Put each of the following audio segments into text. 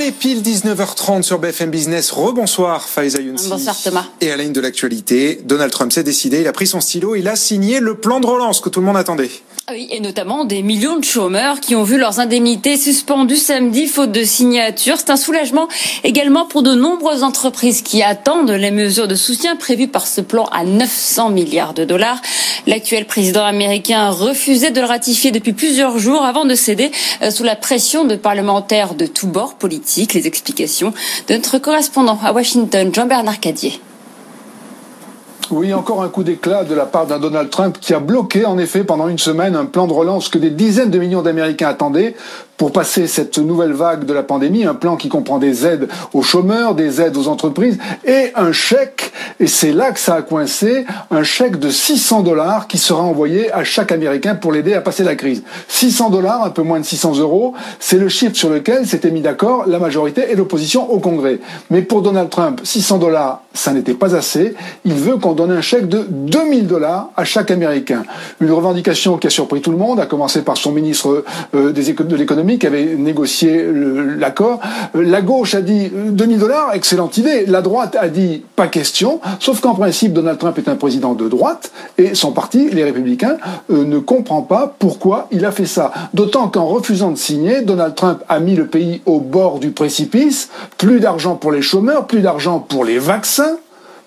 Allez, pile 19h30 sur BFM Business. Rebonsoir Faiza Younsi. Bonsoir Thomas. Et à la ligne de l'actualité, Donald Trump s'est décidé, il a pris son stylo, il a signé le plan de relance que tout le monde attendait. Ah oui, et notamment des millions de chômeurs qui ont vu leurs indemnités suspendues samedi faute de signature. C'est un soulagement également pour de nombreuses entreprises qui attendent les mesures de soutien prévues par ce plan à 900 milliards de dollars. L'actuel président américain a refusé de le ratifier depuis plusieurs jours avant de céder euh, sous la pression de parlementaires de tous bords politiques. Les explications de notre correspondant à Washington, Jean-Bernard Cadier. Oui, encore un coup d'éclat de la part d'un Donald Trump qui a bloqué en effet pendant une semaine un plan de relance que des dizaines de millions d'Américains attendaient pour passer cette nouvelle vague de la pandémie, un plan qui comprend des aides aux chômeurs, des aides aux entreprises et un chèque, et c'est là que ça a coincé, un chèque de 600 dollars qui sera envoyé à chaque Américain pour l'aider à passer la crise. 600 dollars, un peu moins de 600 euros, c'est le chiffre sur lequel s'était mis d'accord la majorité et l'opposition au Congrès. Mais pour Donald Trump, 600 dollars, ça n'était pas assez. Il veut qu'on donne un chèque de 2000 dollars à chaque Américain. Une revendication qui a surpris tout le monde, à commencer par son ministre euh, de l'économie qui avait négocié l'accord. La gauche a dit 2000 dollars, excellente idée. La droite a dit pas question, sauf qu'en principe, Donald Trump est un président de droite et son parti, les Républicains, euh, ne comprend pas pourquoi il a fait ça. D'autant qu'en refusant de signer, Donald Trump a mis le pays au bord du précipice. Plus d'argent pour les chômeurs, plus d'argent pour les vaccins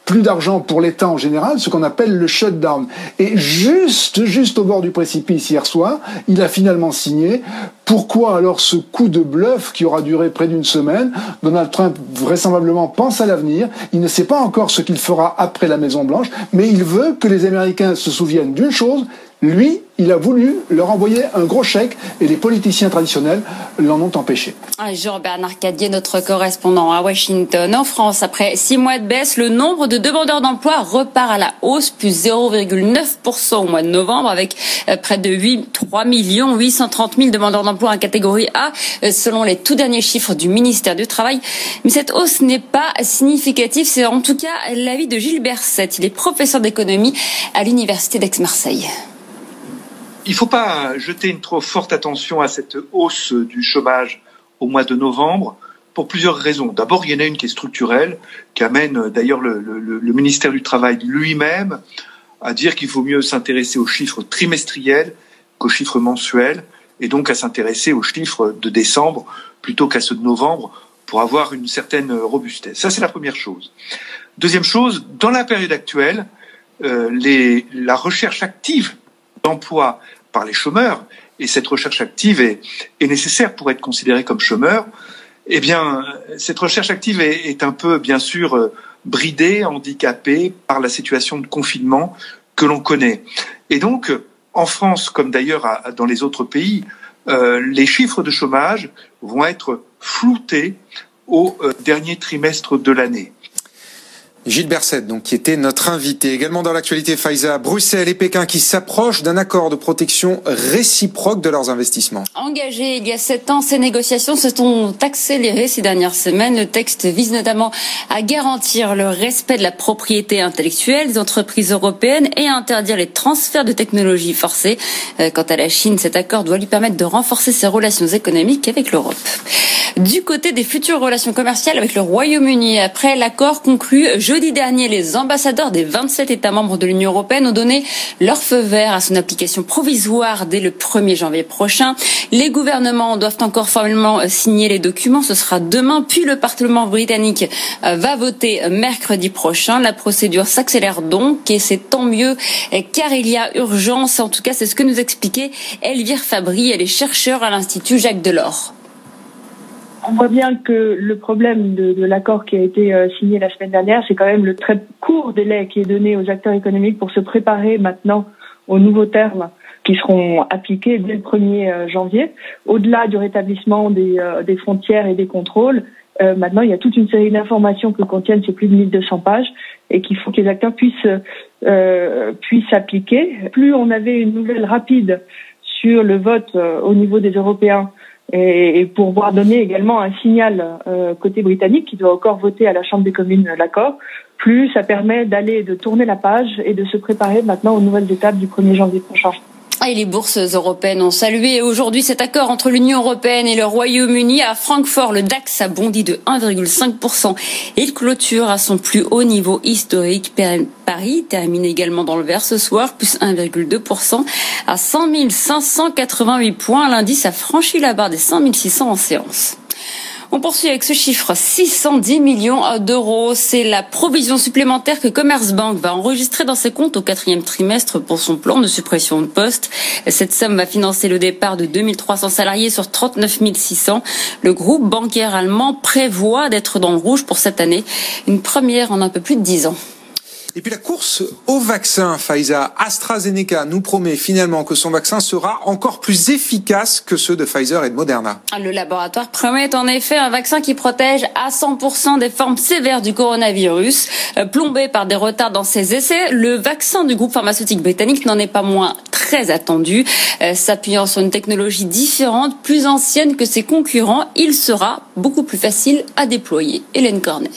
plus d'argent pour l'État en général, ce qu'on appelle le shutdown. Et juste, juste au bord du précipice hier soir, il a finalement signé. Pourquoi alors ce coup de bluff qui aura duré près d'une semaine Donald Trump vraisemblablement pense à l'avenir. Il ne sait pas encore ce qu'il fera après la Maison Blanche, mais il veut que les Américains se souviennent d'une chose, lui, il a voulu leur envoyer un gros chèque et les politiciens traditionnels l'en ont empêché. Ah, Jean-Bernard Cadier, notre correspondant à Washington. En France, après six mois de baisse, le nombre de demandeurs d'emploi repart à la hausse, plus 0,9% au mois de novembre, avec euh, près de 8, 3 millions 830 000 demandeurs d'emploi en catégorie A, euh, selon les tout derniers chiffres du ministère du Travail. Mais cette hausse n'est pas significative. C'est en tout cas l'avis de Gilles Berset. Il est professeur d'économie à l'Université d'Aix-Marseille. Il ne faut pas jeter une trop forte attention à cette hausse du chômage au mois de novembre pour plusieurs raisons. D'abord, il y en a une qui est structurelle, qui amène d'ailleurs le, ministère du Travail lui-même à dire qu'il faut mieux s'intéresser aux chiffres trimestriels qu'aux chiffres mensuels, et donc à s'intéresser aux chiffres de décembre plutôt qu'à ceux de novembre pour avoir une certaine robustesse. Ça, c'est la première chose. Deuxième chose, dans la période actuelle, euh, la recherche active d'emploi par les chômeurs, et cette recherche active est, nécessaire pour être considéré comme chômeur, eh bien, cette recherche active est, est, un peu, bien sûr, euh, bridée, handicapée par la situation de confinement que l'on connaît. Et donc, en France, comme d'ailleurs dans les autres pays, euh, les chiffres de chômage vont être floutés au euh, dernier trimestre de l'année. Gilles Berset, donc, qui était notre invité. Également dans l'actualité, Faiza, Bruxelles et Pékin qui s'approchent d'un accord de protection réciproque de leurs investissements. Engagés il y a sept ans, ces négociations se sont accélérées ces dernières semaines. Le texte vise notamment à garantir le respect de la propriété intellectuelle des entreprises européennes et à interdire les transferts de technologies forcés. Euh, quant à la Chine, cet accord doit lui permettre de renforcer ses relations économiques avec l'Europe. Du côté des futures relations commerciales avec le Royaume-Uni, après l'accord conclu jeudi dernier, les ambassadeurs des 27 États membres de l'Union européenne ont donné leur feu vert à son application provisoire dès le 1er janvier prochain. Les gouvernements doivent encore formellement signer les documents. Ce sera demain, puis le Parlement britannique euh, va voter mercredi prochain. La procédure s'accélère donc et c'est tant mieux car il y a urgence. En tout cas, c'est ce que nous expliquait Elvire Fabry. Elle est chercheure à l'Institut Jacques Delors. On voit bien que le problème de, l'accord qui a été euh, signé la semaine dernière, c'est quand même le très court délai qui est donné aux acteurs économiques pour se préparer maintenant aux nouveaux termes qui seront appliqués dès le 1er euh, janvier. Au-delà du rétablissement des, euh, des, frontières et des contrôles, maintenant il y a toute une série d'informations que contiennent ces plus de 1200 pages et qu'il faut que les acteurs puissent, puissent appliquer. Plus on avait une nouvelle rapide sur le vote au niveau des Européens, et, pour pouvoir donner également un signal euh, côté britannique qui doit encore voter à la Chambre des communes l'accord. Plus ça permet d'aller, de tourner la page et de se préparer maintenant aux nouvelles étapes du 1er janvier prochain. Ah, et les bourses européennes ont salué aujourd'hui cet accord entre l'Union européenne et le Royaume-Uni. À Francfort, le DAX a bondi de 1,5% et il clôture à son plus haut niveau historique. Paris termine également dans le vert ce soir, plus 1,2% à 100 588 points. L'indice a franchi la barre des 100 600 en séance. On poursuit avec ce chiffre, 610 millions d'euros. C'est la provision supplémentaire que Commerzbank va enregistrer dans ses comptes au quatrième trimestre pour son plan de suppression de postes. Cette somme va financer le départ de 2300 salariés sur 39 600. Le groupe bancaire allemand prévoit d'être dans le rouge pour cette année, une première en un peu plus de 10 ans. Et puis la course au vaccin, Pfizer, AstraZeneca nous promet finalement que son vaccin sera encore plus efficace que ceux de Pfizer et de Moderna. Le laboratoire promet en effet un vaccin qui protège à 100% des formes sévères du coronavirus. Euh, plombé par des retards dans ses essais, le vaccin du groupe pharmaceutique britannique n'en est pas moins très attendu. Euh, s'appuyant sur une technologie différente, plus ancienne que ses concurrents, il sera beaucoup plus facile à déployer. Hélène Cornet.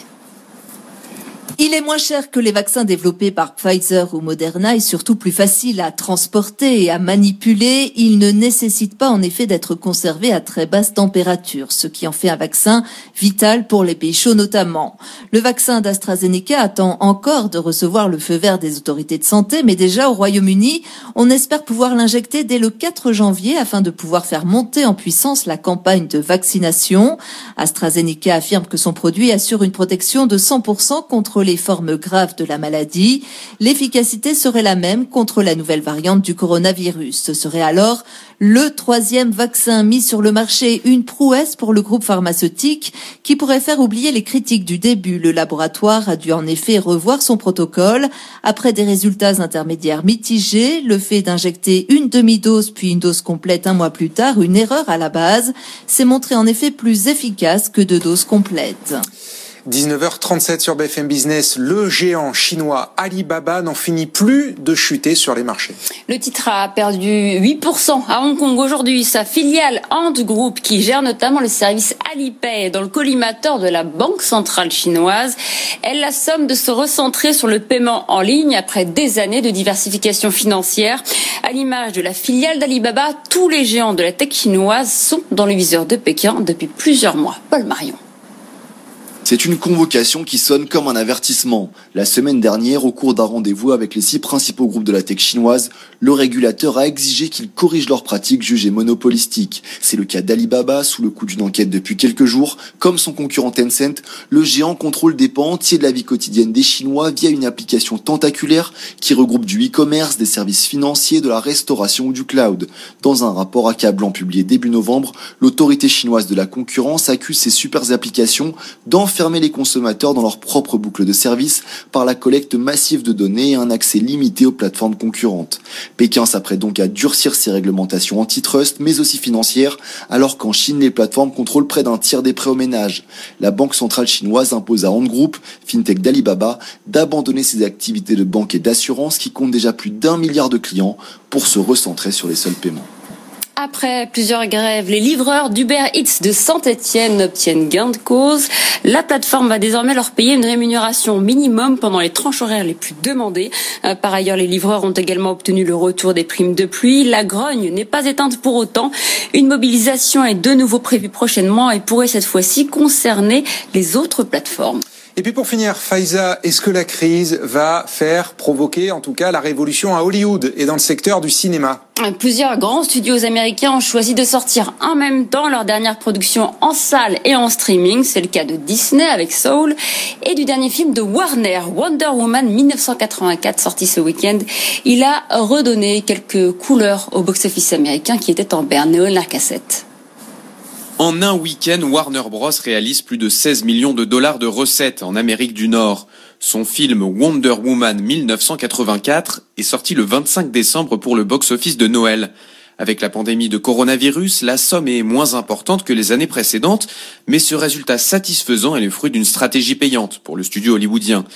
Il est moins cher que les vaccins développés par Pfizer ou Moderna et surtout plus facile à transporter et à manipuler. Il ne nécessite pas en effet d'être conservé à très basse température, ce qui en fait un vaccin vital pour les pays chauds notamment. Le vaccin d'AstraZeneca attend encore de recevoir le feu vert des autorités de santé, mais déjà au Royaume-Uni, on espère pouvoir l'injecter dès le 4 janvier afin de pouvoir faire monter en puissance la campagne de vaccination. AstraZeneca affirme que son produit assure une protection de 100% contre les formes graves de la maladie, l'efficacité serait la même contre la nouvelle variante du coronavirus. Ce serait alors le troisième vaccin mis sur le marché, une prouesse pour le groupe pharmaceutique qui pourrait faire oublier les critiques du début. Le laboratoire a dû en effet revoir son protocole après des résultats intermédiaires mitigés, le fait d'injecter une demi-dose puis une dose complète un mois plus tard, une erreur à la base, s'est montré en effet plus efficace que deux doses complètes. 19h37 sur BFM Business, le géant chinois Alibaba n'en finit plus de chuter sur les marchés. Le titre a perdu 8% à Hong Kong aujourd'hui. Sa filiale Ant Group, qui gère notamment le service Alipay dans le collimateur de la Banque centrale chinoise, elle la somme de se recentrer sur le paiement en ligne après des années de diversification financière. À l'image de la filiale d'Alibaba, tous les géants de la tech chinoise sont dans le viseur de Pékin depuis plusieurs mois. Paul Marion. C'est une convocation qui sonne comme un avertissement. La semaine dernière, au cours d'un rendez-vous avec les six principaux groupes de la tech chinoise, le régulateur a exigé qu'ils corrigent leurs pratiques jugées monopolistiques. C'est le cas d'Alibaba, sous le coup d'une enquête depuis quelques jours. Comme son concurrent Tencent, le géant contrôle des pans entiers de la vie quotidienne des Chinois via une application tentaculaire qui regroupe du e-commerce, des services financiers, de la restauration ou du cloud. Dans un rapport accablant publié début novembre, l'autorité chinoise de la concurrence accuse ces super applications d'en fermer les consommateurs dans leur propre boucle de service par la collecte massive de données et un accès limité aux plateformes concurrentes. Pékin s'apprête donc à durcir ses réglementations antitrust, mais aussi financières, alors qu'en Chine, les plateformes contrôlent près d'un tiers des prêts aux ménages. La Banque centrale chinoise impose à Ant Group, fintech d'Alibaba, d'abandonner ses activités de banque et d'assurance qui comptent déjà plus d'un milliard de clients pour se recentrer sur les seuls paiements. Après plusieurs grèves, les livreurs d'Uber Eats de Saint-Etienne obtiennent gain de cause. La plateforme va désormais leur payer une rémunération minimum pendant les tranches horaires les plus demandées. Euh, par ailleurs, les livreurs ont également obtenu le retour des primes de pluie. La grogne n'est pas éteinte pour autant. Une mobilisation est de nouveau prévue prochainement et pourrait cette fois-ci concerner les autres plateformes. Et puis pour finir, Faiza, est-ce que la crise va faire provoquer en tout cas la révolution à Hollywood et dans le secteur du cinéma? Plusieurs grands studios américains ont choisi de sortir en même temps leur dernière production en salle et en streaming. C'est le cas de Disney avec Soul et du dernier film de Warner, Wonder Woman 1984, sorti ce week-end. Il a redonné quelques couleurs au box-office américain qui était en berne. Néo cassette. En un week-end, Warner Bros. réalise plus de 16 millions de dollars de recettes en Amérique du Nord. Son film Wonder Woman 1984 est sorti le 25 décembre pour le box-office de Noël. Avec la pandémie de coronavirus, la somme est moins importante que les années précédentes, mais ce résultat satisfaisant est le fruit d'une stratégie payante pour le studio hollywoodien.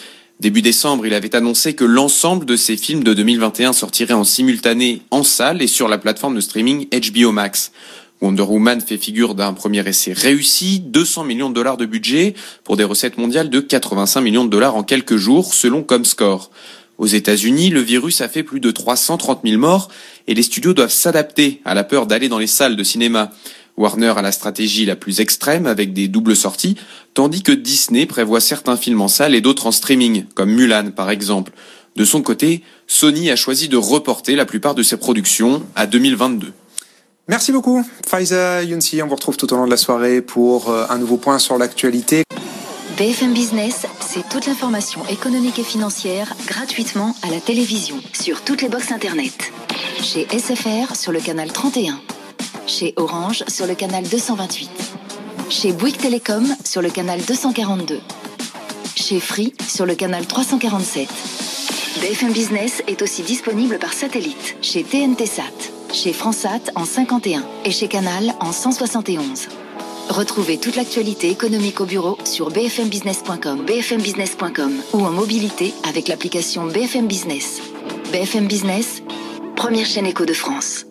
Début décembre, il avait annoncé que l'ensemble de ses films de 2021 sortiraient en simultané en salle et sur la plateforme de streaming HBO Max. Wonder Woman fait figure d'un premier essai réussi, 200 millions de dollars de budget pour des recettes mondiales de 85 millions de dollars en quelques jours selon Comscore. Aux États-Unis, le virus a fait plus de 330 000 morts et les studios doivent s'adapter à la peur d'aller dans les salles de cinéma. Warner a la stratégie la plus extrême avec des doubles sorties, tandis que Disney prévoit certains films en salle et d'autres en streaming, comme Mulan par exemple. De son côté, Sony a choisi de reporter la plupart de ses productions à 2022. Merci beaucoup, Faiza Younsi. On vous retrouve tout au long de la soirée pour euh, un nouveau point sur l'actualité. BFM Business, c'est toute l'information économique et financière gratuitement à la télévision, sur toutes les boxes Internet. Chez SFR sur le canal 31. Chez Orange sur le canal 228. Chez Bouygues Télécom sur le canal 242. Chez Free sur le canal 347. BFM Business est aussi disponible par satellite chez TNT Sat, chez Fransat en 51 et chez Canal en 171. Retrouvez toute l'actualité économique au bureau sur bfmbusiness.com, bfmbusiness.com ou en mobilité avec l'application BFM Business. BFM Business, première chaîne éco de France.